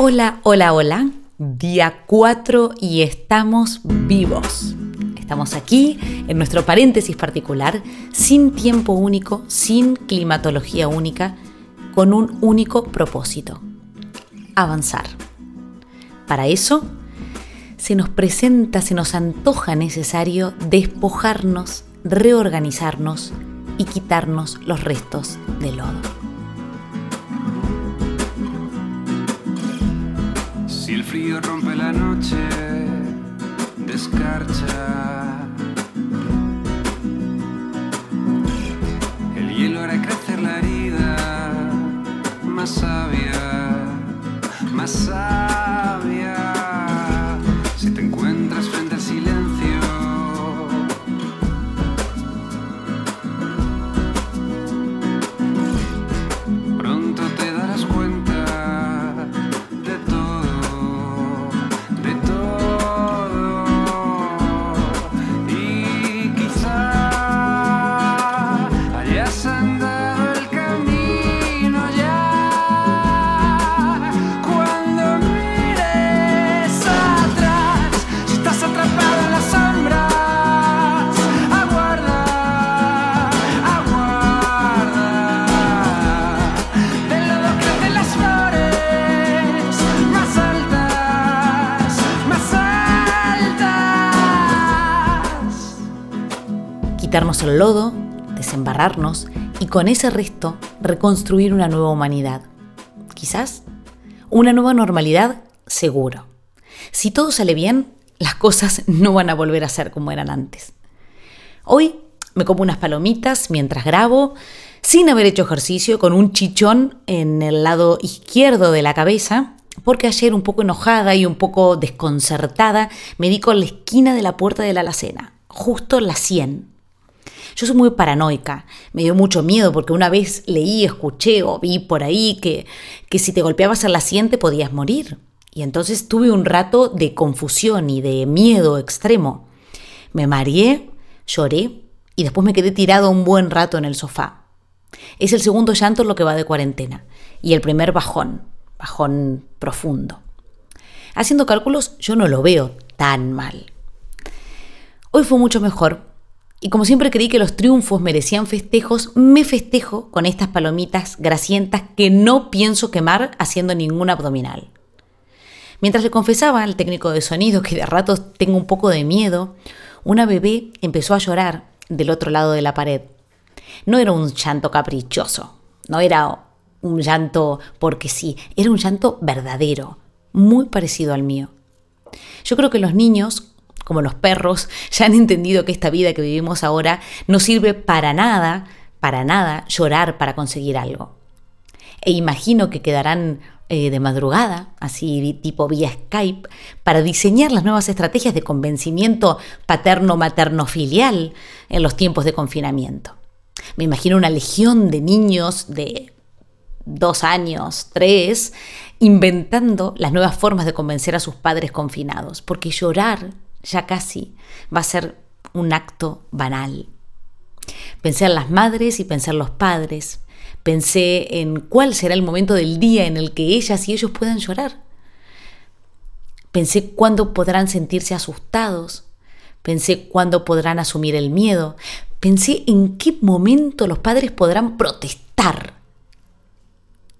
Hola, hola, hola. Día 4 y estamos vivos. Estamos aquí en nuestro paréntesis particular, sin tiempo único, sin climatología única, con un único propósito, avanzar. Para eso, se nos presenta, se nos antoja necesario despojarnos, reorganizarnos y quitarnos los restos del lodo. Si el frío rompe la noche, descarcha. El hielo hará crecer la herida, más sabia, más sabia. Quitarnos el lodo, desembarrarnos y con ese resto reconstruir una nueva humanidad. Quizás una nueva normalidad, seguro. Si todo sale bien, las cosas no van a volver a ser como eran antes. Hoy me como unas palomitas mientras grabo, sin haber hecho ejercicio, con un chichón en el lado izquierdo de la cabeza, porque ayer un poco enojada y un poco desconcertada me di con la esquina de la puerta de la alacena, justo la 100. Yo soy muy paranoica, me dio mucho miedo porque una vez leí, escuché o vi por ahí que, que si te golpeabas 100 te podías morir. Y entonces tuve un rato de confusión y de miedo extremo. Me mareé, lloré y después me quedé tirado un buen rato en el sofá. Es el segundo llanto lo que va de cuarentena y el primer bajón, bajón profundo. Haciendo cálculos yo no lo veo tan mal. Hoy fue mucho mejor y como siempre creí que los triunfos merecían festejos, me festejo con estas palomitas grasientas que no pienso quemar haciendo ningún abdominal. Mientras le confesaba al técnico de sonido que de ratos tengo un poco de miedo, una bebé empezó a llorar del otro lado de la pared. No era un llanto caprichoso, no era un llanto porque sí, era un llanto verdadero, muy parecido al mío. Yo creo que los niños, como los perros, ya han entendido que esta vida que vivimos ahora no sirve para nada, para nada llorar para conseguir algo. E imagino que quedarán eh, de madrugada, así tipo vía Skype, para diseñar las nuevas estrategias de convencimiento paterno-materno-filial en los tiempos de confinamiento. Me imagino una legión de niños de dos años, tres, inventando las nuevas formas de convencer a sus padres confinados, porque llorar ya casi va a ser un acto banal. Pensé en las madres y pensé en los padres. Pensé en cuál será el momento del día en el que ellas y ellos puedan llorar. Pensé cuándo podrán sentirse asustados. Pensé cuándo podrán asumir el miedo. Pensé en qué momento los padres podrán protestar.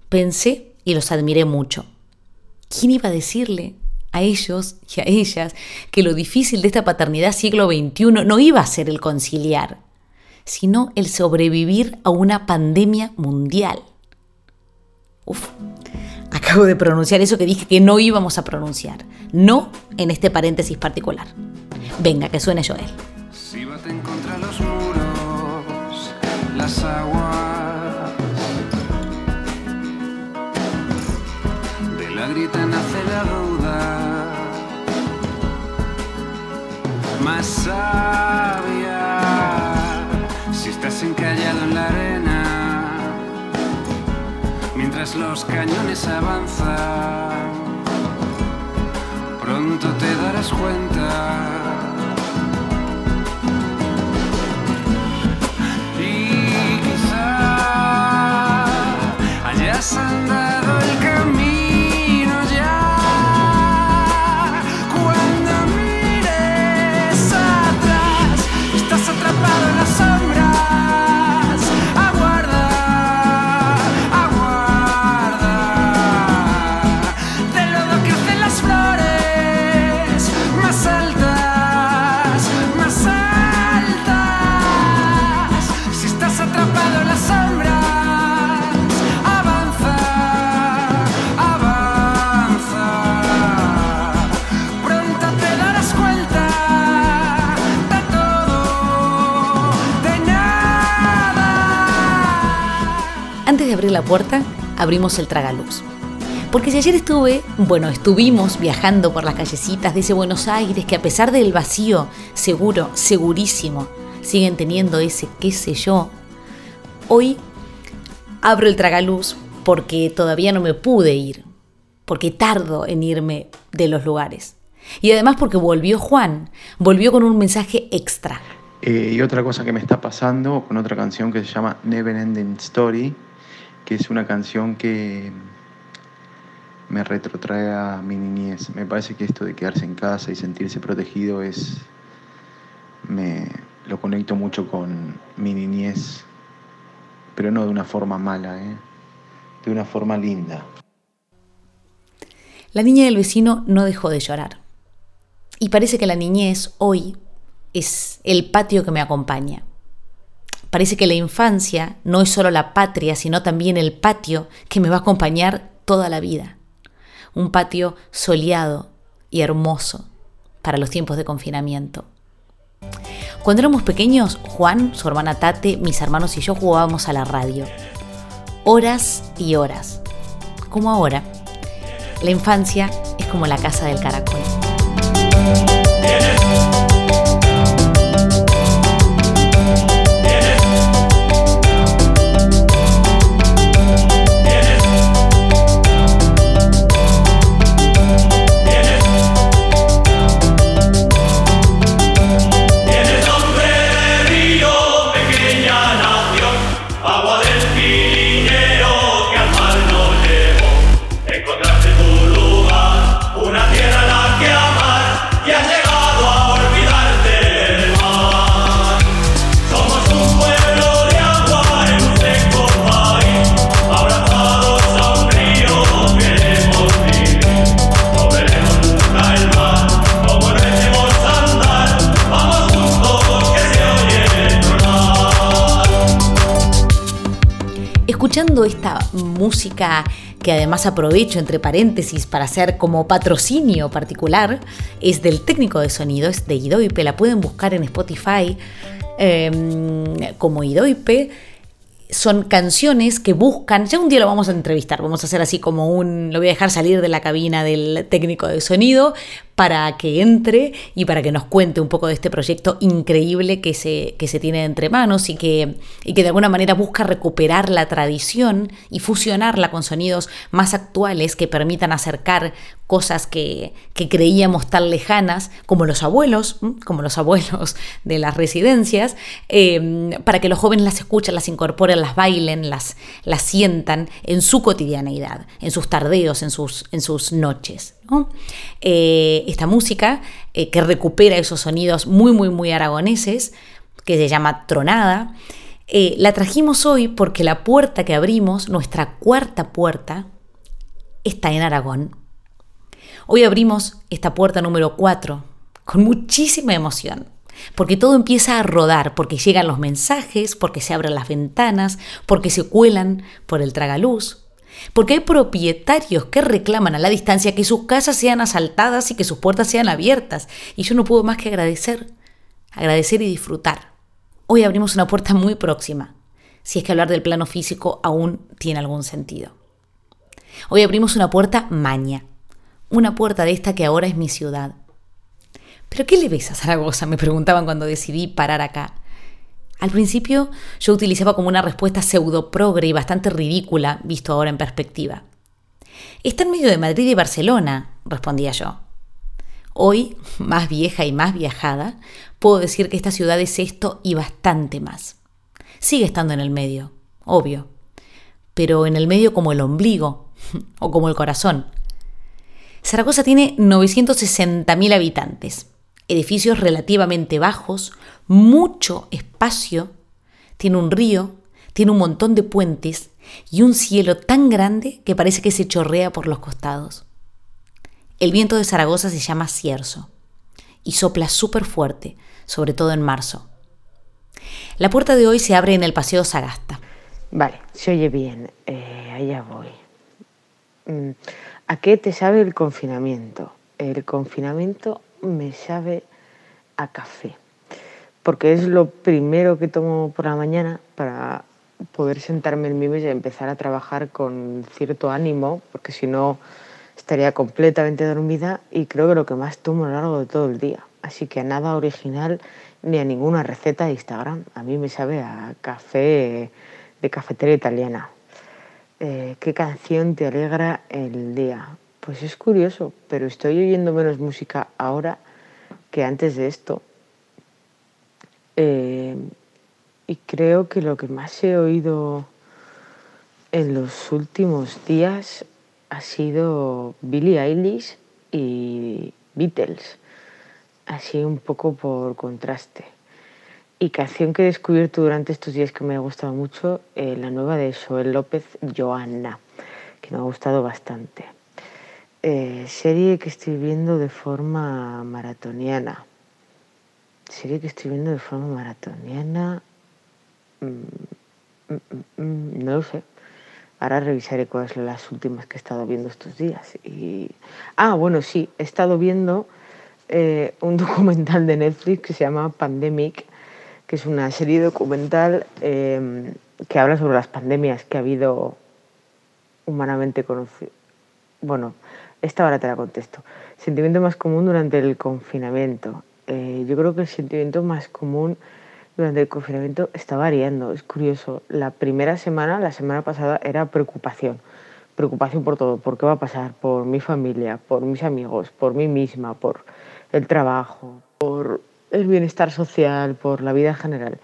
Pensé y los admiré mucho. ¿Quién iba a decirle a ellos y a ellas que lo difícil de esta paternidad siglo XXI no iba a ser el conciliar, sino el sobrevivir a una pandemia mundial? Uf, acabo de pronunciar eso que dije que no íbamos a pronunciar. No en este paréntesis particular. Venga, que suene Joel. Si baten contra los muros las aguas de la grita nace la más sabia. Si estás encallado en la arena mientras los cañones avanzan pronto te darás cuenta. Y quizá hayas andado abrir la puerta, abrimos el tragaluz. Porque si ayer estuve, bueno, estuvimos viajando por las callecitas de ese Buenos Aires que a pesar del vacío, seguro, segurísimo, siguen teniendo ese qué sé yo, hoy abro el tragaluz porque todavía no me pude ir, porque tardo en irme de los lugares. Y además porque volvió Juan, volvió con un mensaje extra. Eh, y otra cosa que me está pasando con otra canción que se llama Never Ending Story, que es una canción que me retrotrae a mi niñez. Me parece que esto de quedarse en casa y sentirse protegido es. me lo conecto mucho con mi niñez, pero no de una forma mala, ¿eh? de una forma linda. La niña del vecino no dejó de llorar. Y parece que la niñez hoy es el patio que me acompaña. Parece que la infancia no es solo la patria, sino también el patio que me va a acompañar toda la vida un patio soleado y hermoso para los tiempos de confinamiento. Cuando éramos pequeños, Juan, su hermana Tate, mis hermanos y yo jugábamos a la radio. Horas y horas. Como ahora. La infancia es como la casa del caracol. Esta música que además aprovecho entre paréntesis para hacer como patrocinio particular, es del técnico de sonido, es de Idoipe, la pueden buscar en Spotify em, como Idoipe. Son canciones que buscan, ya un día lo vamos a entrevistar, vamos a hacer así como un, lo voy a dejar salir de la cabina del técnico de sonido para que entre y para que nos cuente un poco de este proyecto increíble que se, que se tiene entre manos y que, y que de alguna manera busca recuperar la tradición y fusionarla con sonidos más actuales que permitan acercar cosas que, creíamos tan lejanas, como los abuelos, como los abuelos de las residencias, em, para que los jóvenes las escuchen, las incorporen, las bailen, las, las sientan en su cotidianeidad, en sus tardeos, en sus, en sus noches. Eh, esta música eh, que recupera esos sonidos muy, muy, muy aragoneses, que se llama Tronada, eh, la trajimos hoy porque la puerta que abrimos, nuestra cuarta puerta, está en Aragón. Hoy abrimos esta puerta número 4 con muchísima emoción, porque todo empieza a rodar, porque llegan los mensajes, porque se abren las ventanas, porque se cuelan por el tragaluz, porque hay propietarios que reclaman a la distancia que sus casas sean asaltadas y que sus puertas sean abiertas. Y yo no puedo más que agradecer, agradecer y disfrutar. Hoy abrimos una puerta muy próxima, si es que hablar del plano físico aún tiene algún sentido. Hoy abrimos una puerta maña, una puerta de esta que ahora es mi ciudad. ¿Pero qué le ves a Zaragoza? Me preguntaban cuando decidí parar acá. Al principio yo utilizaba como una respuesta pseudo progre y bastante ridícula, visto ahora en perspectiva. Está en medio de Madrid y Barcelona, respondía yo. Hoy, más vieja y más viajada, puedo decir que esta ciudad es esto y bastante más. Sigue estando en el medio, obvio, pero en el medio como el ombligo o como el corazón. Zaragoza tiene 960.000 habitantes edificios relativamente bajos, mucho espacio, tiene un río, tiene un montón de puentes y un cielo tan grande que parece que se chorrea por los costados. El viento de Zaragoza se llama cierzo y sopla súper fuerte, sobre todo en marzo. La puerta de hoy se abre en el Paseo Sagasta. Vale, se oye bien. Eh, allá voy. Mm, ¿A qué te sabe el confinamiento? El confinamiento me sabe a café, porque es lo primero que tomo por la mañana para poder sentarme en mi mesa y empezar a trabajar con cierto ánimo, porque si no estaría completamente dormida y creo que lo que más tomo a lo largo de todo el día. Así que nada original ni a ninguna receta de Instagram. A mí me sabe a café de cafetera italiana. Eh, ¿Qué canción te alegra el día? Pues es curioso, pero estoy oyendo menos música ahora que antes de esto. Eh, y creo que lo que más he oído en los últimos días ha sido Billie Eilish y Beatles, así un poco por contraste. Y canción que he descubierto durante estos días que me ha gustado mucho, eh, la nueva de Joel López, Joanna, que me ha gustado bastante. Eh, serie que estoy viendo de forma maratoniana. Serie que estoy viendo de forma maratoniana. Mm, mm, mm, no lo sé. Ahora revisaré cuáles son las últimas que he estado viendo estos días. Ah, bueno, sí, he estado viendo eh, un documental de Netflix que se llama Pandemic, que es una serie documental em, que habla sobre las pandemias que ha habido humanamente conocido. Bueno, esta ahora te la contesto. Sentimiento más común durante el confinamiento. Eh, yo creo que el sentimiento más común durante el confinamiento está variando. Es curioso. La primera semana, la semana pasada, era preocupación. Preocupación por todo. ¿Por qué va a pasar? Por mi familia, por mis amigos, por mí misma, por el trabajo, por el bienestar social, por la vida en general.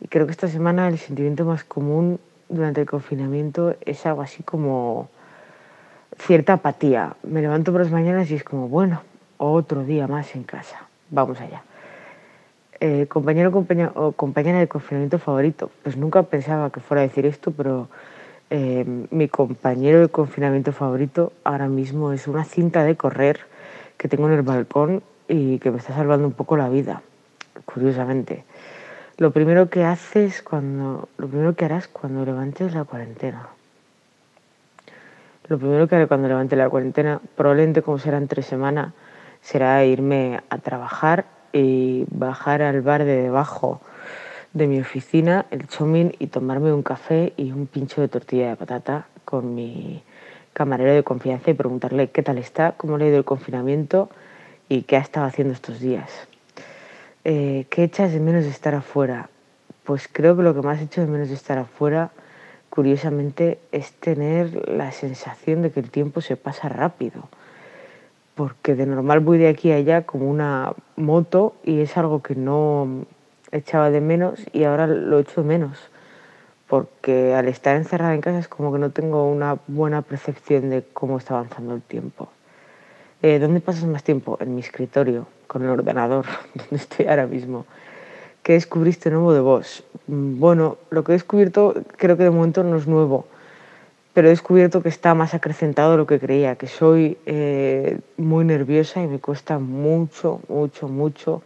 Y creo que esta semana el sentimiento más común durante el confinamiento es algo así como cierta apatía. Me levanto por las mañanas y es como, bueno, otro día más en casa. Vamos allá. Eh, compañero o compañera de confinamiento favorito. Pues nunca pensaba que fuera a decir esto, pero eh, mi compañero de confinamiento favorito ahora mismo es una cinta de correr que tengo en el balcón y que me está salvando un poco la vida, curiosamente. Lo primero que haces cuando, lo primero que harás cuando levantes la cuarentena. Lo primero que haré cuando levante la cuarentena, probablemente como será en tres semanas, será irme a trabajar y bajar al bar de debajo de mi oficina, el chomín, y tomarme un café y un pincho de tortilla de patata con mi camarero de confianza y preguntarle qué tal está, cómo le ha ido el confinamiento y qué ha estado haciendo estos días. Eh, ¿Qué echas de menos de estar afuera? Pues creo que lo que más he hecho de menos de estar afuera, curiosamente, es tener la sensación de que el tiempo se pasa rápido porque de normal voy de aquí a allá como una moto y es algo que no echaba de menos y ahora lo echo de menos, porque al estar encerrada en casa es como que no tengo una buena percepción de cómo está avanzando el tiempo. Eh, ¿Dónde pasas más tiempo? En mi escritorio, con el ordenador, donde estoy ahora mismo. ¿Qué descubriste nuevo de vos? Mm, bueno, lo que he descubierto creo que de momento no es nuevo pero he descubierto que está más acrecentado de lo que creía, que soy eh, muy nerviosa y me cuesta mucho, mucho, mucho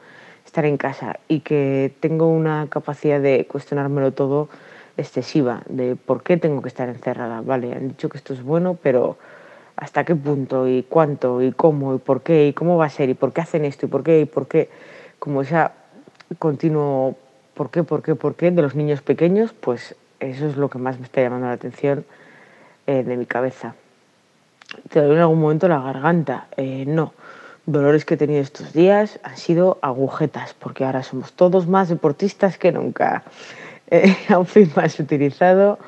estar en casa y que tengo una capacidad de cuestionármelo todo excesiva, de por qué tengo que estar encerrada. Vale, han dicho que esto es bueno, pero hasta qué punto y cuánto y cómo y por qué y cómo va a ser y por qué hacen esto y por qué y por qué, como esa continuo por qué, por qué, por qué de los niños pequeños, pues eso es lo que más me está llamando la atención eh, de mi cabeza. ¿Te duele en algún momento la garganta? Eh, no. Dolores que he tenido estos días han sido agujetas, porque ahora somos todos más deportistas que nunca. Eh, outfit más utilizado,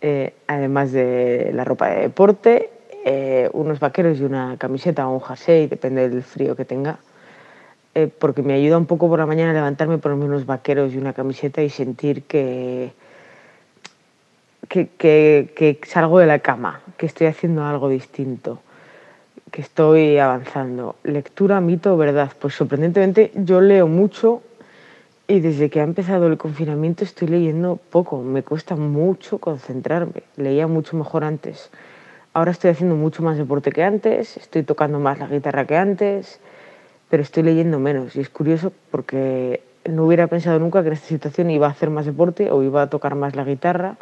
eh, además de la ropa de deporte, unos vaqueros y una camiseta o un jersey, depende del frío que tenga. porque me ayuda un poco por la mañana a levantarme, ponerme unos vaqueros y una camiseta y sentir que, que, salgo de la cama, que estoy haciendo algo distinto, que estoy avanzando. Lectura, mito, verdad. Pues sorprendentemente yo leo mucho y desde que ha empezado el confinamiento estoy leyendo poco. Me cuesta mucho concentrarme. Leía mucho mejor antes. Ahora estoy haciendo mucho más deporte que antes, estoy tocando más la guitarra que antes, pero estoy leyendo menos. Y es curioso porque no hubiera pensado nunca que en esta situación iba a hacer más deporte o iba a tocar más la guitarra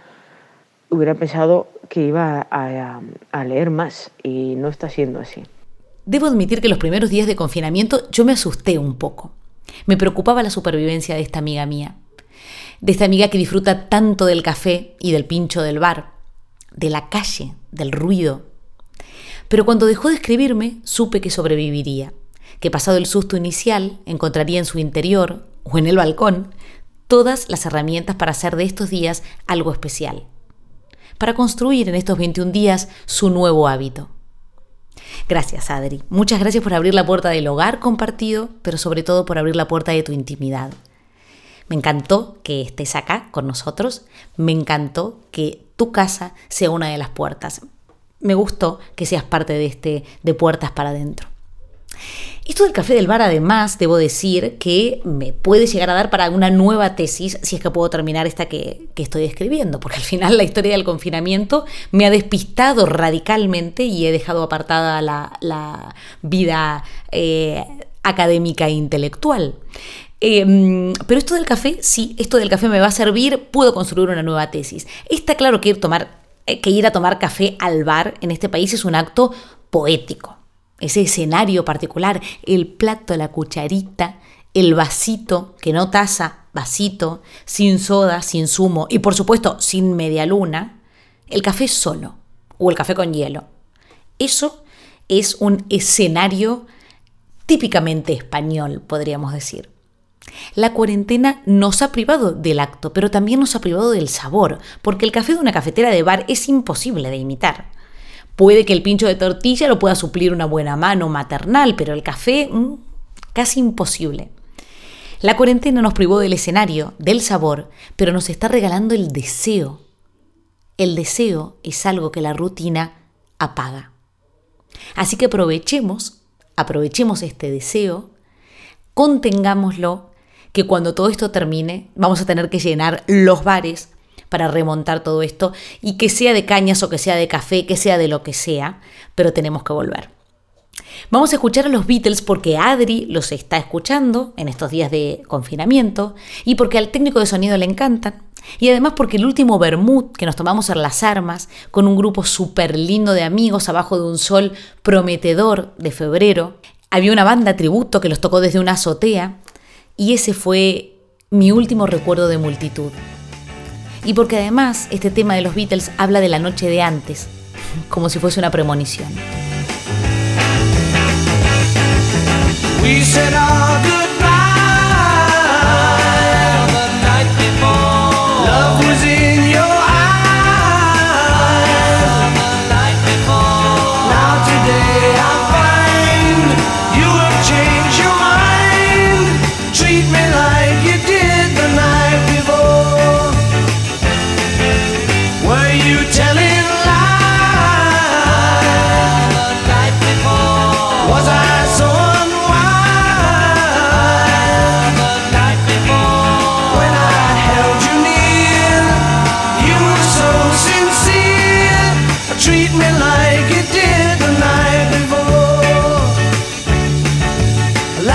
hubiera pensado que iba a, leer más y no está siendo así. Debo admitir que los primeros días de confinamiento yo me asusté un poco. Me preocupaba la supervivencia de esta amiga mía. de esta amiga que disfruta tanto del café y del pincho del bar, de la calle, del ruido. Pero cuando dejó de escribirme, supe que sobreviviría, que pasado el susto inicial, encontraría en su interior o en el balcón todas las herramientas para hacer de estos días algo especial, para construir en estos 21 días su nuevo hábito. Gracias, Adri. Muchas gracias por abrir la puerta del hogar compartido, pero sobre todo por abrir la puerta de tu intimidad. Me encantó que estés acá con nosotros. Me encantó que tu casa sea una de las puertas. Me gustó que seas parte de este de puertas para adentro. Esto del café del bar, además, debo decir que me puede llegar a dar para una nueva tesis si es que puedo terminar esta que, estoy escribiendo, porque al final la historia del confinamiento me ha despistado radicalmente y he dejado apartada la, vida eh, académica e intelectual. Em, pero esto del café, sí, esto del café me va a servir, puedo construir una nueva tesis. Está claro que ir, eh, que ir a tomar café al bar en este país es un acto poético. Ese escenario particular, el plato, la cucharita, el vasito, que no taza, vasito, sin soda, sin zumo y por supuesto sin media luna, el café solo o el café con hielo. Eso es un escenario típicamente español, podríamos decir. La cuarentena nos ha privado del acto, pero también nos ha privado del sabor, porque el café de una cafetera de bar es imposible de imitar. Puede que el pincho de tortilla lo pueda suplir una buena mano maternal, pero el café mm, casi imposible. La cuarentena nos privó del escenario, del sabor, pero nos está regalando el deseo. El deseo es algo que la rutina apaga. Así que aprovechemos, aprovechemos este deseo, contengámoslo que cuando todo esto termine vamos a tener que llenar los bares para remontar todo esto y que sea de cañas o que sea de café, que sea de lo que sea, pero tenemos que volver. Vamos a escuchar a los Beatles porque Adri los está escuchando en estos días de confinamiento y porque al técnico de sonido le encantan. Y además porque el último Bermud que nos tomamos en las armas con un grupo súper lindo de amigos abajo de un sol prometedor de febrero, había una banda tributo que los tocó desde una azotea y ese fue mi último recuerdo de multitud. Y porque además este tema de los Beatles habla de la noche de antes, como si fuese una premonición.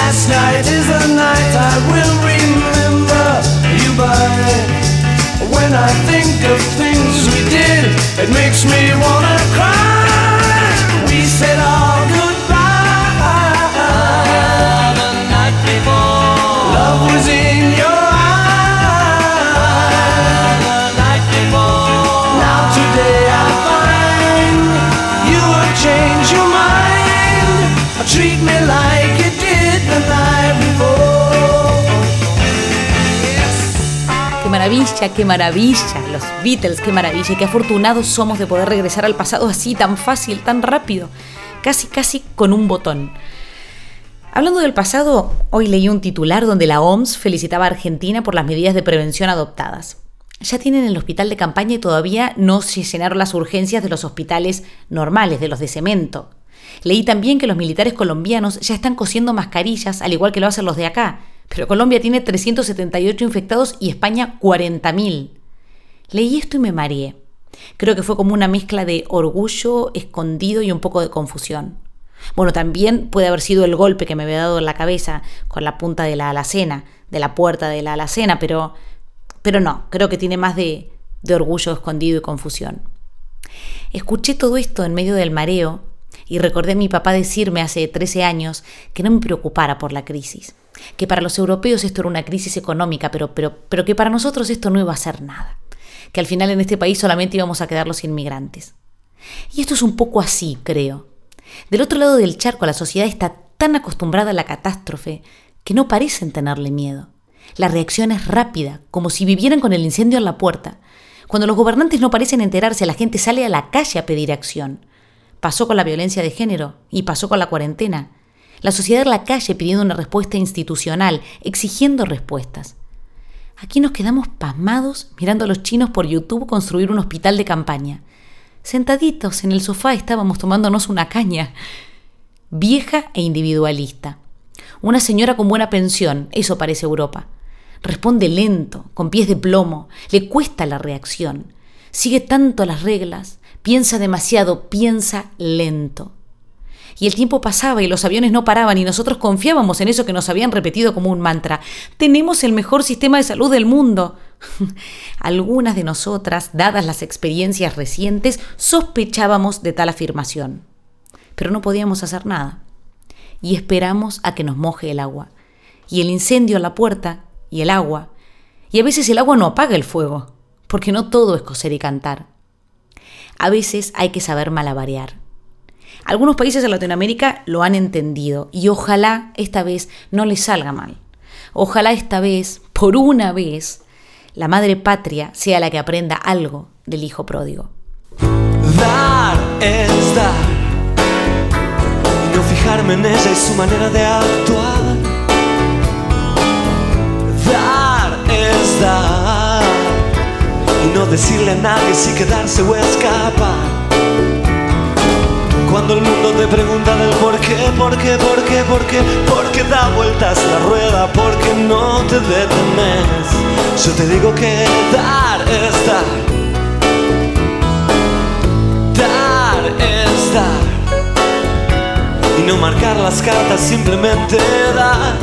Last night is a night I will remember you by. When I think of things we did, it makes me wanna cry. Maravilla, qué maravilla, los Beatles, qué maravilla, qué afortunados somos de poder regresar al pasado así, tan fácil, tan rápido, casi, casi con un botón. Hablando del pasado, hoy leí un titular donde la OMS felicitaba a Argentina por las medidas de prevención adoptadas. Ya tienen el hospital de campaña y todavía no se llenaron las urgencias de los hospitales normales, de los de cemento. Leí también que los militares colombianos ya están cosiendo mascarillas, al igual que lo hacen los de acá, pero Colombia tiene 378 infectados y España 40.000. Leí esto y me mareé. Creo que fue como una mezcla de orgullo escondido y un poco de confusión. Bueno, también puede haber sido el golpe que me había dado en la cabeza con la punta de la alacena, de la puerta de la alacena, pero, pero no, creo que tiene más de, de orgullo escondido y confusión. Escuché todo esto en medio del mareo Y recordé a mi papá decirme hace 13 años que no me preocupara por la crisis, que para los europeos esto era una crisis económica, pero, pero, pero que para nosotros esto no iba a ser nada, que al final en este país solamente íbamos a quedar los inmigrantes. Y esto es un poco así, creo. Del otro lado del charco la sociedad está tan acostumbrada a la catástrofe que no parecen tenerle miedo. La reacción es rápida, como si vivieran con el incendio en la puerta. Cuando los gobernantes no parecen enterarse, la gente sale a la calle a pedir acción. Pasó con la violencia de género y pasó con la cuarentena. La sociedad en la calle pidiendo una respuesta institucional, exigiendo respuestas. Aquí nos quedamos pasmados mirando a los chinos por YouTube construir un hospital de campaña. Sentaditos en el sofá estábamos tomándonos una caña. Vieja e individualista. Una señora con buena pensión, eso parece Europa. Responde lento, con pies de plomo, le cuesta la reacción. Sigue tanto las reglas, piensa demasiado, piensa lento. Y el tiempo pasaba y los aviones no paraban y nosotros confiábamos en eso que nos habían repetido como un mantra. Tenemos el mejor sistema de salud del mundo. Algunas de nosotras, dadas las experiencias recientes, sospechábamos de tal afirmación. Pero no podíamos hacer nada y esperamos a que nos moje el agua. Y el incendio a la puerta y el agua. Y a veces el agua no apaga el fuego, porque no todo es coser y cantar. A veces hay que saber malabarear. Algunos países de Latinoamérica lo han entendido y ojalá esta vez no les salga mal. Ojalá esta vez, por una vez, la madre patria sea la que aprenda algo del hijo pródigo. Dar es dar no fijarme en ella y su manera de actuar. Dar es dar y no decirle a nadie si quedarse o escapar. Cuando el mundo te pregunta del por qué, por qué, por qué, por qué, por qué da vueltas la rueda, porque no te detenes. Yo te digo que dar es dar. Dar es dar y no marcar las cartas, simplemente dar.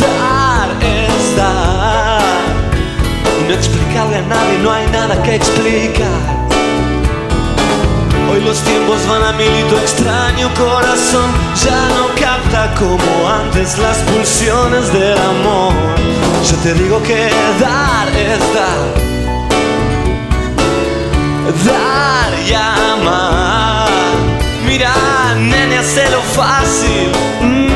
Dar es dar no explicarle a nadie, no hay nada que explicar. Hoy los tiempos van a mil y tu extraño corazón ya no capta como antes las pulsiones del amor. Yo te digo que dar es dar. Dar y amar. Mira, nene, lo fácil. Mm,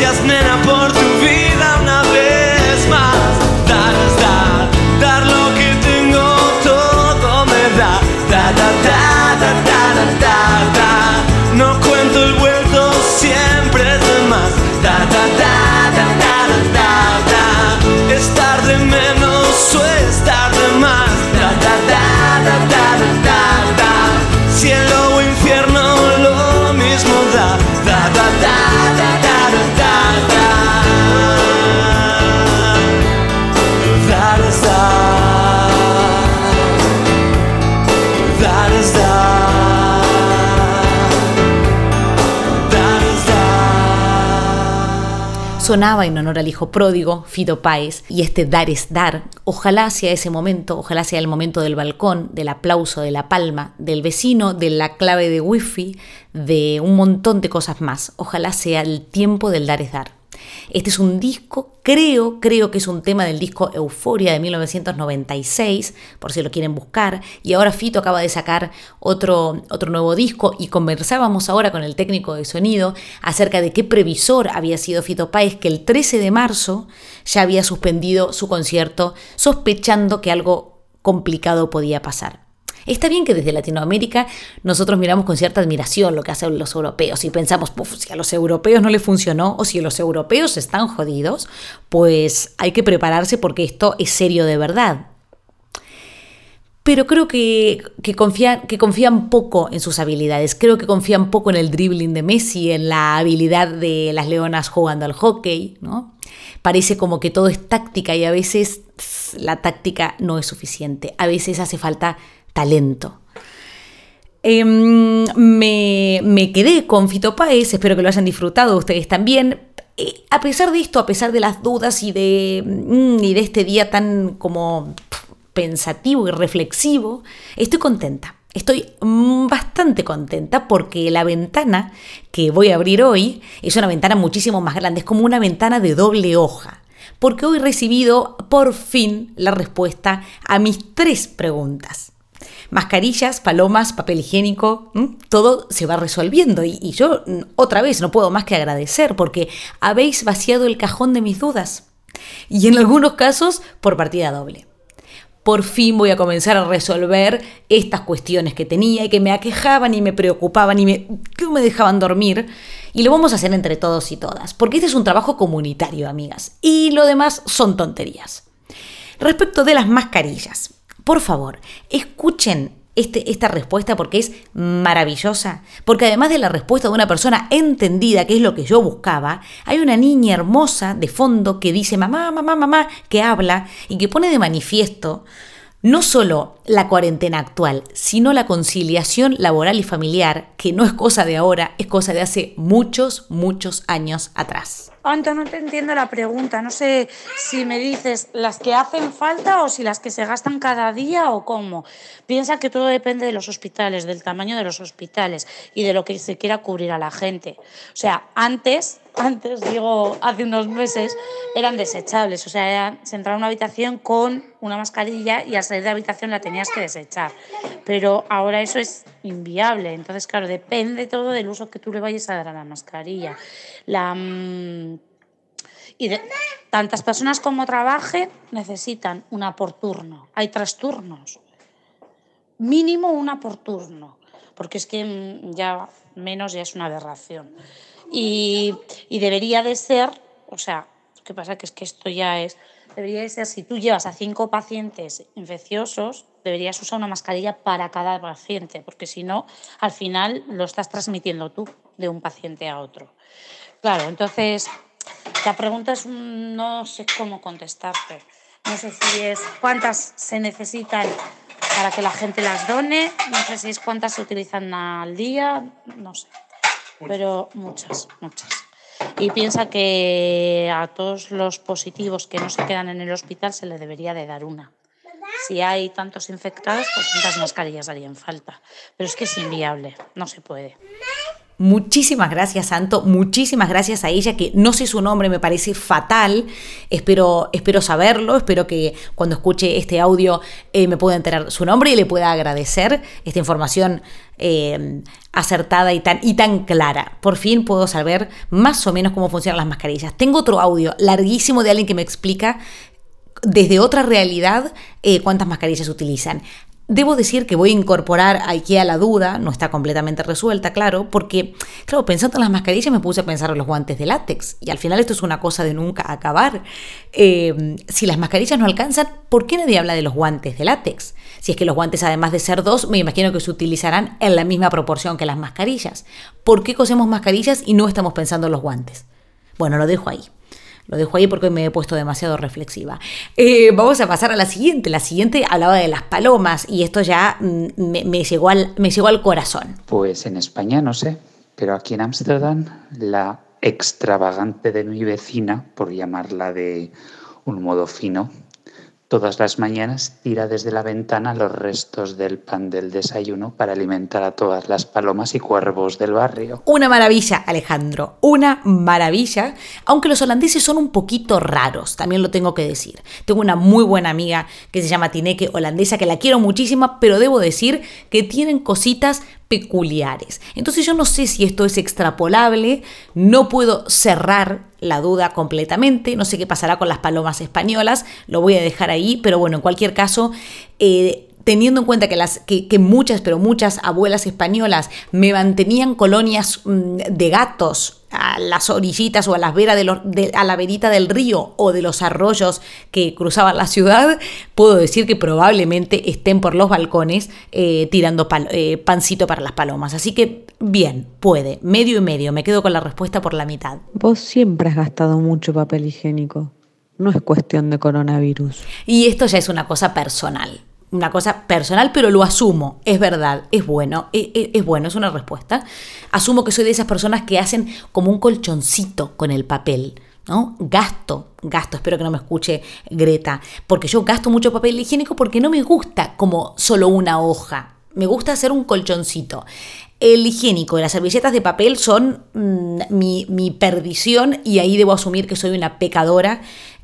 Gracias, nena, por tu vida una vez más. Dar es dar, dar lo que tengo, todo me da. Da, da, da, da, da, da, da. No cuento el vuelto, siempre es de más. Da, da, da, da, da, da, da. Es tarde menos Sonaba en honor al hijo pródigo, Fido Páez, y este dar es dar. Ojalá sea ese momento, ojalá sea el momento del balcón, del aplauso, de la palma, del vecino, de la clave de wifi, de un montón de cosas más. Ojalá sea el tiempo del dar es dar. Este es un disco, creo, creo que es un tema del disco Euforia de 1996, por si lo quieren buscar. Y ahora Fito acaba de sacar otro, otro nuevo disco y conversábamos ahora con el técnico de sonido acerca de qué previsor había sido Fito Páez, que el 13 de marzo ya había suspendido su concierto sospechando que algo complicado podía pasar. Está bien que desde Latinoamérica nosotros miramos con cierta admiración lo que hacen los europeos y pensamos, si a los europeos no les funcionó o si a los europeos están jodidos, pues hay que prepararse porque esto es serio de verdad. Pero creo que, confían, que confían poco en sus habilidades, creo que confían poco en el dribbling de Messi, en la habilidad de las leonas jugando al hockey, ¿no? Parece como que todo es táctica y a veces la táctica no es suficiente, a veces hace falta talento. Em, me, quedé con Fito espero que lo hayan disfrutado ustedes también. Eh, a pesar de esto, a pesar de las dudas y de, mm, y de este día tan como pensativo y reflexivo, estoy contenta. Estoy mm, bastante contenta porque la ventana que voy a abrir hoy es una ventana muchísimo más grande, es como una ventana de doble hoja, porque hoy he recibido por fin la respuesta a mis tres preguntas mascarillas, palomas, papel higiénico, todo se va resolviendo. Y, yo otra vez no puedo más que agradecer porque habéis vaciado el cajón de mis dudas. Y en algunos casos por partida doble. Por fin voy a comenzar a resolver estas cuestiones que tenía y que me aquejaban y me preocupaban y me, que me dejaban dormir. Y lo vamos a hacer entre todos y todas, porque este es un trabajo comunitario, amigas. Y lo demás son tonterías. Respecto de las mascarillas, por favor, escuchen este, esta respuesta porque es maravillosa. Porque además de la respuesta de una persona entendida, que es lo que yo buscaba, hay una niña hermosa de fondo que dice mamá, mamá, mamá, que habla y que pone de manifiesto no solo la cuarentena actual, sino la conciliación laboral y familiar, que no es cosa de ahora, es cosa de hace muchos, muchos años atrás. Anto, no te entiendo la pregunta. No sé si me dices las que hacen falta o si las que se gastan cada día o cómo. Piensa que todo depende de los hospitales, del tamaño de los hospitales y de lo que se quiera cubrir a la gente. O sea, antes, antes, digo, hace unos meses, eran desechables. O sea, se entraba en una habitación con una mascarilla y al salir de la habitación la tenías que desechar. Pero ahora eso es inviable. Entonces, claro, depende todo del uso que tú le vayas a dar a la mascarilla. La, mm, y de, tantas personas como trabajen necesitan una por turno. Hay tres turnos. Mínimo una por turno. Porque es que mm, ya menos ya es una aberración. Y, debería de ser, o sea, ¿qué pasa? Que es que esto ya es debería ser, si tú llevas a cinco pacientes infecciosos, deberías usar una mascarilla para cada paciente, porque si no, al final lo estás transmitiendo tú de un paciente a otro. Claro, entonces, la pregunta es, no sé cómo contestarte. No sé si es cuántas se necesitan para que la gente las done, no sé si es cuántas se utilizan al día, no sé, pero muchas, muchas y piensa que a todos los positivos que no se quedan en el hospital se le debería de dar una. Si hay tantos infectados, pues tantas mascarillas harían falta. Pero es que es inviable, no se puede. Muchísimas gracias, Santo. Muchísimas gracias a ella, que no sé su nombre, me parece fatal. Espero, espero saberlo. Espero que cuando escuche este audio eh, me pueda enterar su nombre y le pueda agradecer esta información eh, acertada y tan, y tan clara. Por fin puedo saber más o menos cómo funcionan las mascarillas. Tengo otro audio larguísimo de alguien que me explica desde otra realidad eh, cuántas mascarillas utilizan. Debo decir que voy a incorporar aquí a la duda, no está completamente resuelta, claro, porque, claro, pensando en las mascarillas me puse a pensar en los guantes de látex y al final esto es una cosa de nunca acabar. Eh, si las mascarillas no alcanzan, ¿por qué nadie habla de los guantes de látex? Si es que los guantes, además de ser dos, me imagino que se utilizarán en la misma proporción que las mascarillas. ¿Por qué cosemos mascarillas y no estamos pensando en los guantes? Bueno, lo dejo ahí. Lo dejo ahí porque me he puesto demasiado reflexiva. Eh, vamos a pasar a la siguiente. La siguiente hablaba de las palomas y esto ya mm, me, llegó al, me llegó al corazón. Pues en España no sé, pero aquí en Ámsterdam la extravagante de mi vecina, por llamarla de un modo fino, Todas las mañanas tira desde la ventana los restos del pan del desayuno para alimentar a todas las palomas y cuervos del barrio. Una maravilla, Alejandro, una maravilla, aunque los holandeses son un poquito raros, también lo tengo que decir. Tengo una muy buena amiga que se llama Tineke, holandesa, que la quiero muchísimo, pero debo decir que tienen cositas peculiares. Entonces yo no sé si esto es extrapolable, no puedo cerrar la duda completamente, no sé qué pasará con las palomas españolas, lo voy a dejar ahí, pero bueno, en cualquier caso, eh, teniendo en cuenta que, las, que, que, muchas, pero muchas abuelas españolas me mantenían colonias mm, de gatos a las orillitas o a, las veras de los, de, a la verita del río o de los arroyos que cruzaban la ciudad, puedo decir que probablemente estén por los balcones eh, tirando pal, eh, pancito para las palomas. Así que bien, puede, medio y medio, me quedo con la respuesta por la mitad. Vos siempre has gastado mucho papel higiénico. No es cuestión de coronavirus. Y esto ya es una cosa personal una cosa personal, pero lo asumo, es verdad, es bueno, es, bueno, es una respuesta. Asumo que soy de esas personas que hacen como un colchoncito con el papel, ¿no? Gasto, gasto, espero que no me escuche Greta, porque yo gasto mucho papel higiénico porque no me gusta como solo una hoja, me gusta hacer un colchoncito. El higiénico y las servilletas de papel son mmm, mi, mi, perdición y ahí debo asumir que soy una pecadora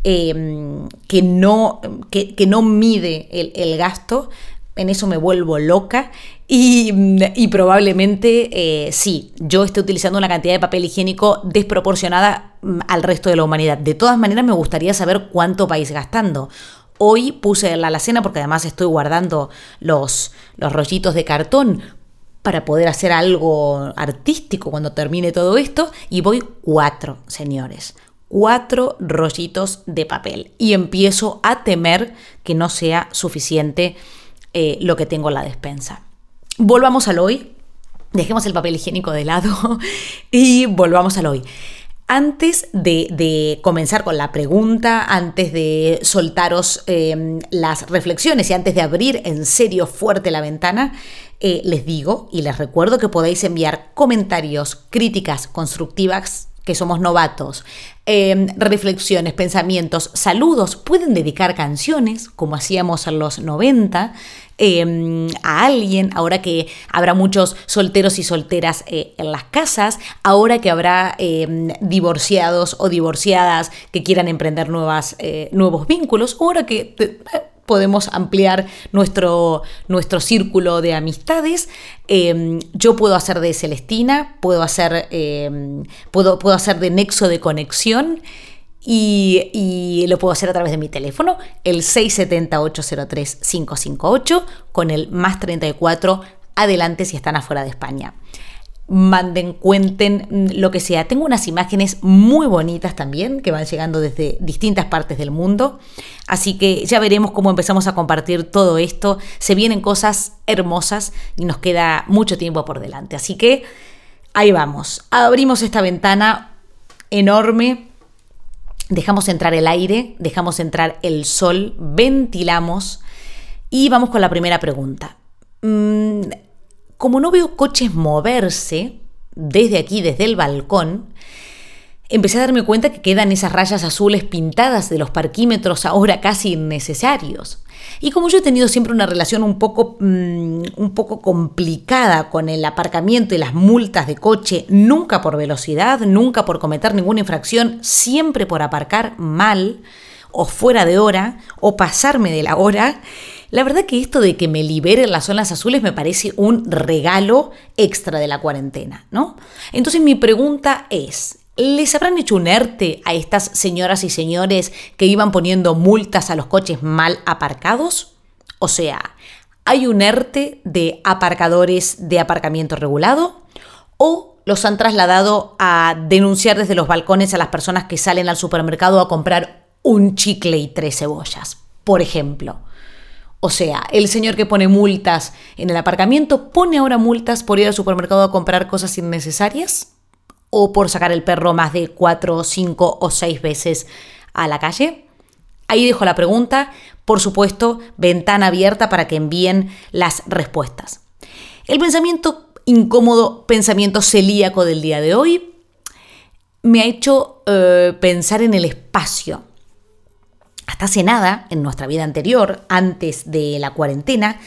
eh, que, no, que, que, no mide el, el, gasto. En eso me vuelvo loca y, y probablemente eh, sí, yo esté utilizando una cantidad de papel higiénico desproporcionada mm, al resto de la humanidad. De todas maneras, me gustaría saber cuánto vais gastando. Hoy puse la alacena porque además estoy guardando los, los rollitos de cartón para poder hacer algo artístico cuando termine todo esto y voy cuatro, señores. Cuatro rollitos de papel y empiezo a temer que no sea suficiente eh, lo que tengo en la despensa. Volvamos al hoy, dejemos el papel higiénico de lado y volvamos al hoy. Antes de, comenzar con la pregunta, antes de soltaros eh, las reflexiones y antes de abrir en serio fuerte la ventana, eh, les digo y les recuerdo que podéis enviar comentarios, críticas constructivas que somos novatos, eh, reflexiones, pensamientos, saludos, pueden dedicar canciones, como hacíamos en los 90, eh, a alguien, ahora que habrá muchos solteros y solteras eh, en las casas, ahora que habrá eh, divorciados o divorciadas que quieran emprender eh, nuevos vínculos, ahora que podemos ampliar nuestro, nuestro círculo de amistades. Eh, yo puedo hacer de Celestina, puedo hacer, eh, puedo, puedo hacer de nexo de conexión. Y, y, lo puedo hacer a través de mi teléfono, el 670-803-558, con el más 34 adelante si están afuera de España manden, cuenten lo que sea. Tengo unas imágenes muy bonitas también que van llegando desde distintas partes del mundo. Así que ya veremos cómo empezamos a compartir todo esto. Se vienen cosas hermosas y nos queda mucho tiempo por delante. Así que ahí vamos. Abrimos esta ventana enorme. Dejamos entrar el aire, dejamos entrar el sol, ventilamos y vamos con la primera pregunta. Mm, como no veo coches moverse desde aquí, desde el balcón, empecé a darme cuenta que quedan esas rayas azules pintadas de los parquímetros ahora casi innecesarios. Y como yo he tenido siempre una relación un poco, mmm, un poco complicada con el aparcamiento y las multas de coche, nunca por velocidad, nunca por cometer ninguna infracción, siempre por aparcar mal o fuera de hora o pasarme de la hora, la verdad que esto de que me liberen las zonas azules me parece un regalo extra de la cuarentena, ¿no? Entonces mi pregunta es, ¿les habrán hecho un ERTE a estas señoras y señores que iban poniendo multas a los coches mal aparcados? O sea, ¿hay un ERTE de aparcadores de aparcamiento regulado? ¿O los han trasladado a denunciar desde los balcones a las personas que salen al supermercado a comprar un chicle y tres cebollas, por ejemplo? O sea, el señor que pone multas en el aparcamiento pone ahora multas por ir al supermercado a comprar cosas innecesarias o por sacar el perro más de cuatro, cinco o seis veces a la calle. Ahí dejo la pregunta, por supuesto, ventana abierta para que envíen las respuestas. El pensamiento incómodo, pensamiento celíaco del día de hoy, me ha hecho eh, pensar en el espacio hasta hace nada, en nuestra vida anterior, antes de la cuarentena,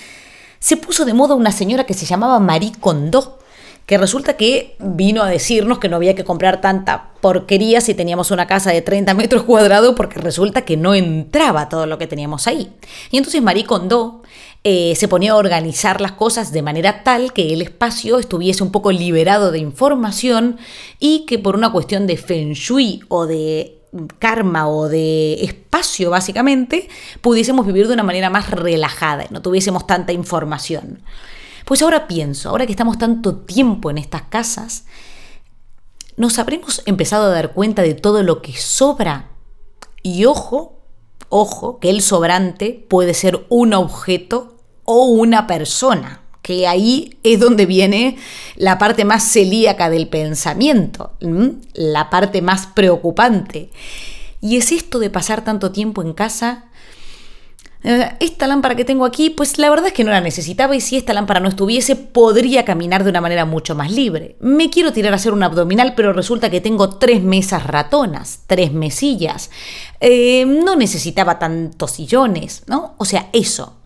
se puso de moda una señora que se llamaba Marie Kondo, que resulta que vino a decirnos que no había que comprar tanta porquería si teníamos una casa de 30 metros cuadrados, porque resulta que no entraba todo lo que teníamos ahí. Y entonces Marie Kondo eh, se ponía a organizar las cosas de manera tal que el espacio estuviese un poco liberado de información y que por una cuestión de feng shui o de karma o de espacio básicamente, pudiésemos vivir de una manera más relajada, no tuviésemos tanta información. Pues ahora pienso, ahora que estamos tanto tiempo en estas casas, nos habremos empezado a dar cuenta de todo lo que sobra. Y ojo, ojo, que el sobrante puede ser un objeto o una persona, que ahí es donde viene la parte más celíaca del pensamiento, la parte más preocupante. Y es esto de pasar tanto tiempo en casa eh, esta lámpara que tengo aquí, pues la verdad es que no la necesitaba y si esta lámpara no estuviese, podría caminar de una manera mucho más libre. Me quiero tirar a hacer un abdominal, pero resulta que tengo tres mesas ratonas, tres mesillas. Eh, no necesitaba tantos sillones, ¿no? O sea, eso.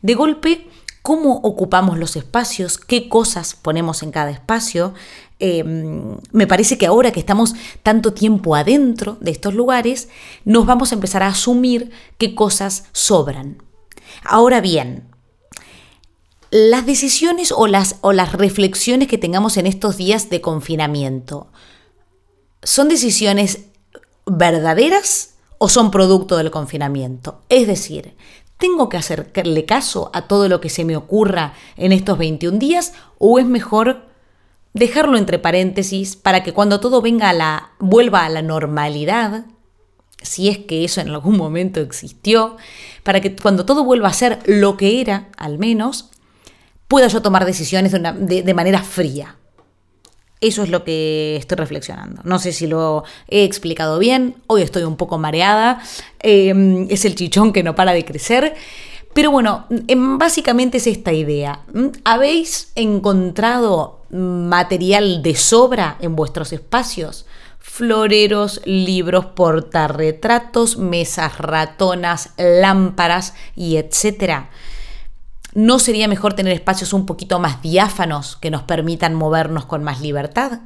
De golpe, cómo ocupamos los espacios, qué cosas ponemos en cada espacio, Em, me parece que ahora que estamos tanto tiempo adentro de estos lugares, nos vamos a empezar a asumir qué cosas sobran. Ahora bien, las decisiones o las, o las reflexiones que tengamos en estos días de confinamiento, ¿son decisiones verdaderas o son producto del confinamiento? Es decir, ¿tengo que hacerle caso a todo lo que se me ocurra en estos 21 días o es mejor dejarlo entre paréntesis para que cuando todo venga a la vuelva a la normalidad, si es que eso en algún momento existió, para que cuando todo vuelva a ser lo que era, al menos, pueda yo tomar decisiones de, manera fría. Eso es lo que estoy reflexionando. No sé si lo he explicado bien, hoy estoy un poco mareada, em, es el chichón que no para de crecer, pero bueno, em, básicamente es esta idea. ¿Habéis encontrado material de sobra en vuestros espacios? Floreros, libros, portarretratos, mesas ratonas, lámparas y etcétera. ¿No sería mejor tener espacios un poquito más diáfanos que nos permitan movernos con más libertad?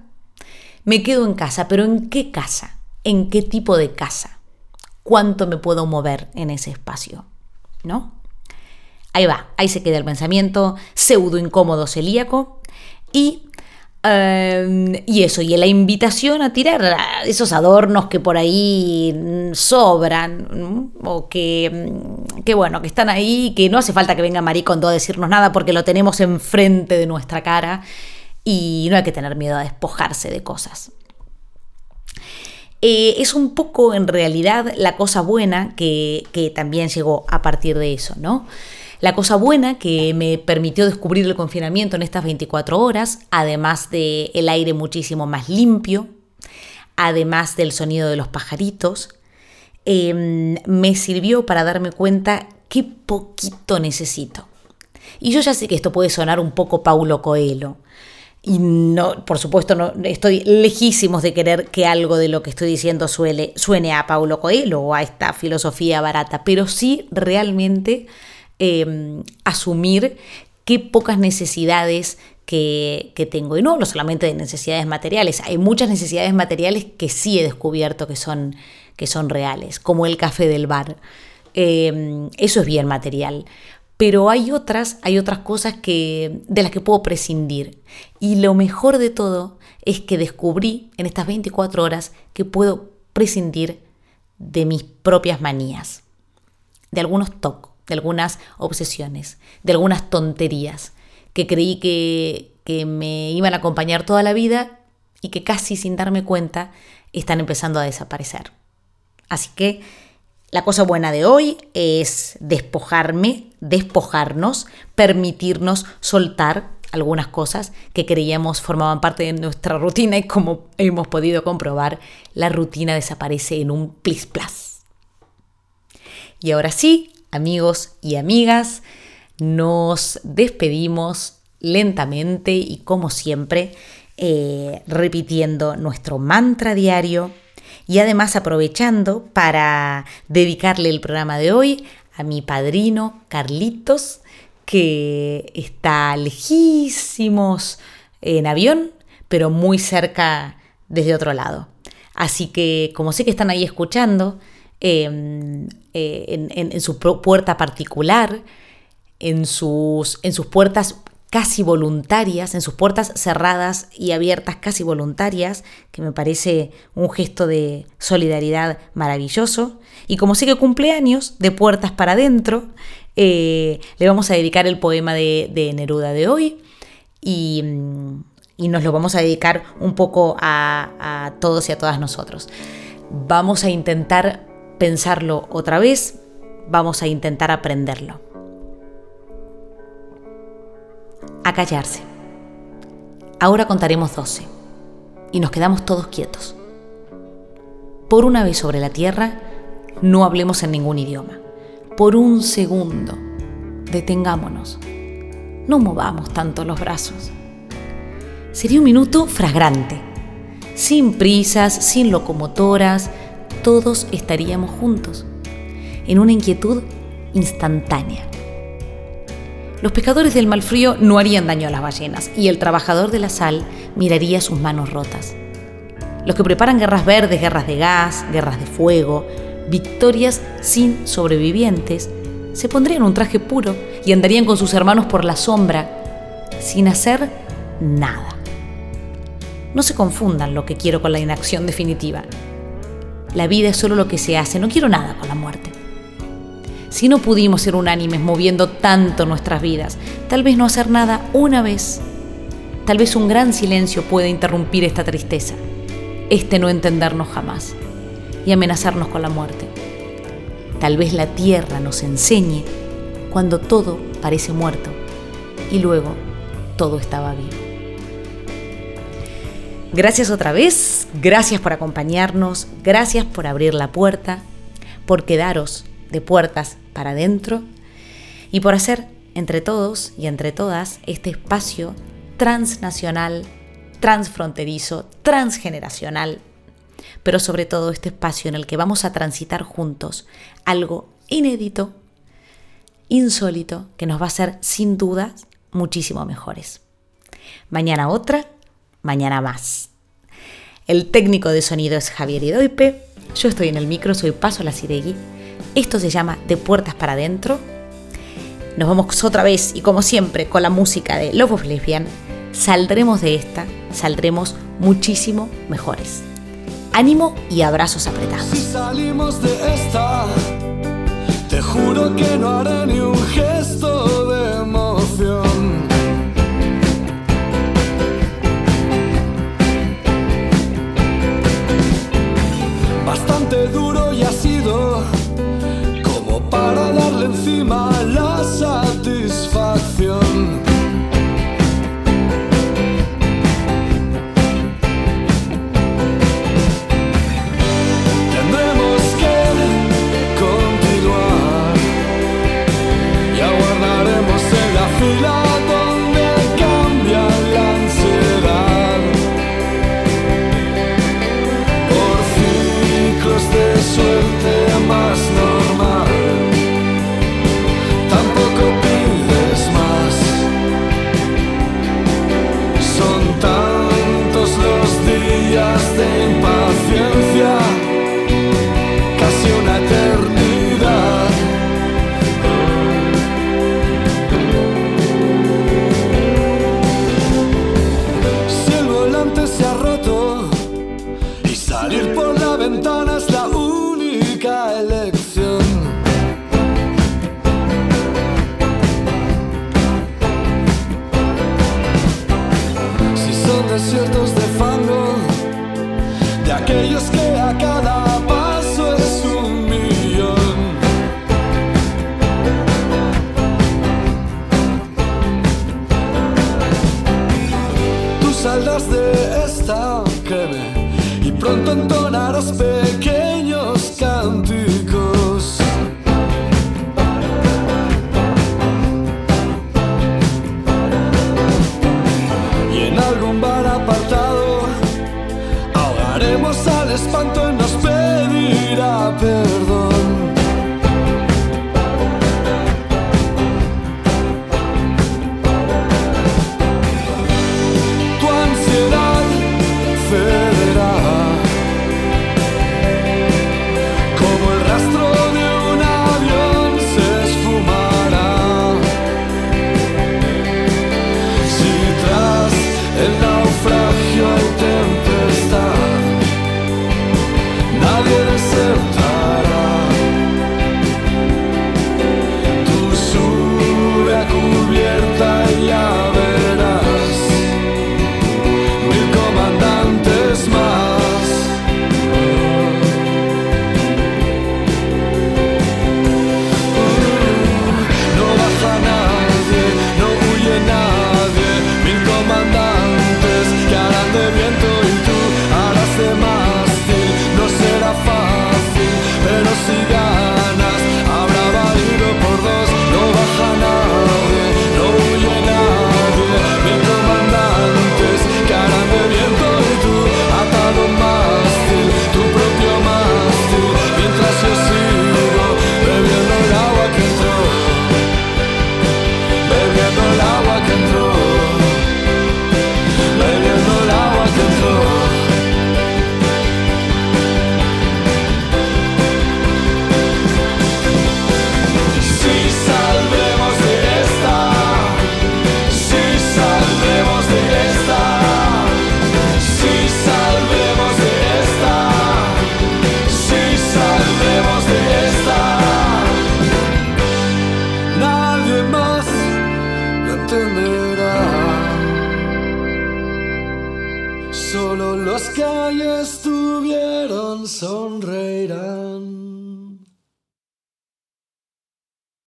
Me quedo en casa, pero ¿en qué casa? ¿En qué tipo de casa? ¿Cuánto me puedo mover en ese espacio? ¿No? Ahí va, ahí se queda el pensamiento pseudo incómodo celíaco y, em, y eso, y la invitación a tirar esos adornos que por ahí sobran, o que, que, bueno, que están ahí, que no hace falta que venga Maricondo a decirnos nada porque lo tenemos enfrente de nuestra cara y no hay que tener miedo a despojarse de cosas. Eh, es un poco en realidad la cosa buena que, que también llegó a partir de eso, ¿no? La cosa buena que me permitió descubrir el confinamiento en estas 24 horas, además del el aire muchísimo más limpio, además del sonido de los pajaritos, em, me sirvió para darme cuenta qué poquito necesito. Y yo ya sé que esto puede sonar un poco Paulo Coelho. Y no, por supuesto, no, estoy lejísimos de querer que algo de lo que estoy diciendo suene a Paulo Coelho o a esta filosofía barata, pero sí realmente Em, asumir qué pocas necesidades que, tengo. Y no hablo solamente de necesidades materiales, hay muchas necesidades materiales que sí he descubierto que son, que son reales, como el café del bar. Em, eso es bien material. Pero hay otras, hay otras cosas que, de las que puedo prescindir. Y lo mejor de todo es que descubrí en estas 24 horas que puedo prescindir de mis propias manías, de algunos toques de algunas obsesiones, de algunas tonterías que creí que, que me iban a acompañar toda la vida y que casi sin darme cuenta están empezando a desaparecer. Así que la cosa buena de hoy es despojarme, despojarnos, permitirnos soltar algunas cosas que creíamos formaban parte de nuestra rutina y como hemos podido comprobar, la rutina desaparece en un plis plas. Y ahora sí, amigos y amigas, nos despedimos lentamente y como siempre eh, repitiendo nuestro mantra diario y además aprovechando para dedicarle el programa de hoy a mi padrino Carlitos que está lejísimos en avión pero muy cerca desde otro lado. Así que como sé que están ahí escuchando, eh, en, su puerta particular. en sus, en sus puertas casi voluntarias, en sus puertas cerradas y abiertas casi voluntarias, que me parece un gesto de solidaridad maravilloso. Y como sé que cumpleaños, de puertas para adentro, eh, le vamos a dedicar el poema de, Neruda de hoy y, y, nos lo vamos a dedicar un poco a, a todos y a todas nosotros. Vamos a intentar pensarlo otra vez, vamos a intentar aprenderlo. a callarse. Ahora contaremos doce y nos quedamos todos quietos. Por una vez sobre la tierra, no hablemos en ningún idioma. Por un segundo, detengámonos. No movamos tanto los brazos. Sería un minuto fragrante. Sin prisas, sin locomotoras, todos estaríamos juntos, en una inquietud instantánea. Los pescadores del malfrío no harían daño a las ballenas y el trabajador de la sal miraría sus manos rotas. Los que preparan guerras verdes, guerras de gas, guerras de fuego, victorias sin sobrevivientes, se pondrían un traje puro y andarían con sus hermanos por la sombra, sin hacer nada. No se confundan lo que quiero con la inacción definitiva. La vida es solo lo que se hace, no quiero nada con la muerte. Si no pudimos ser unánimes moviendo tanto nuestras vidas, tal vez no hacer nada una vez. Tal vez un gran silencio pueda interrumpir esta tristeza, este no entendernos jamás y amenazarnos con la muerte. Tal vez la tierra nos enseñe cuando todo parece muerto y luego todo estaba vivo. Gracias otra vez, gracias por acompañarnos, gracias por abrir la puerta, por quedaros de puertas para adentro y por hacer entre todos y entre todas este espacio transnacional, transfronterizo, transgeneracional, pero sobre todo este espacio en el que vamos a transitar juntos algo inédito, insólito, que nos va a hacer sin dudas muchísimo mejores. Mañana otra, mañana más. El técnico de sonido es Javier Idoipe, yo estoy en el micro, soy Paso La Ciregui esto se llama De Puertas para Adentro. Nos vamos otra vez y como siempre con la música de Love of Lesbian. Saldremos de esta, saldremos muchísimo mejores. Ánimo y abrazos apretados. Si salimos de esta, te juro que no haré ni un gesto de see my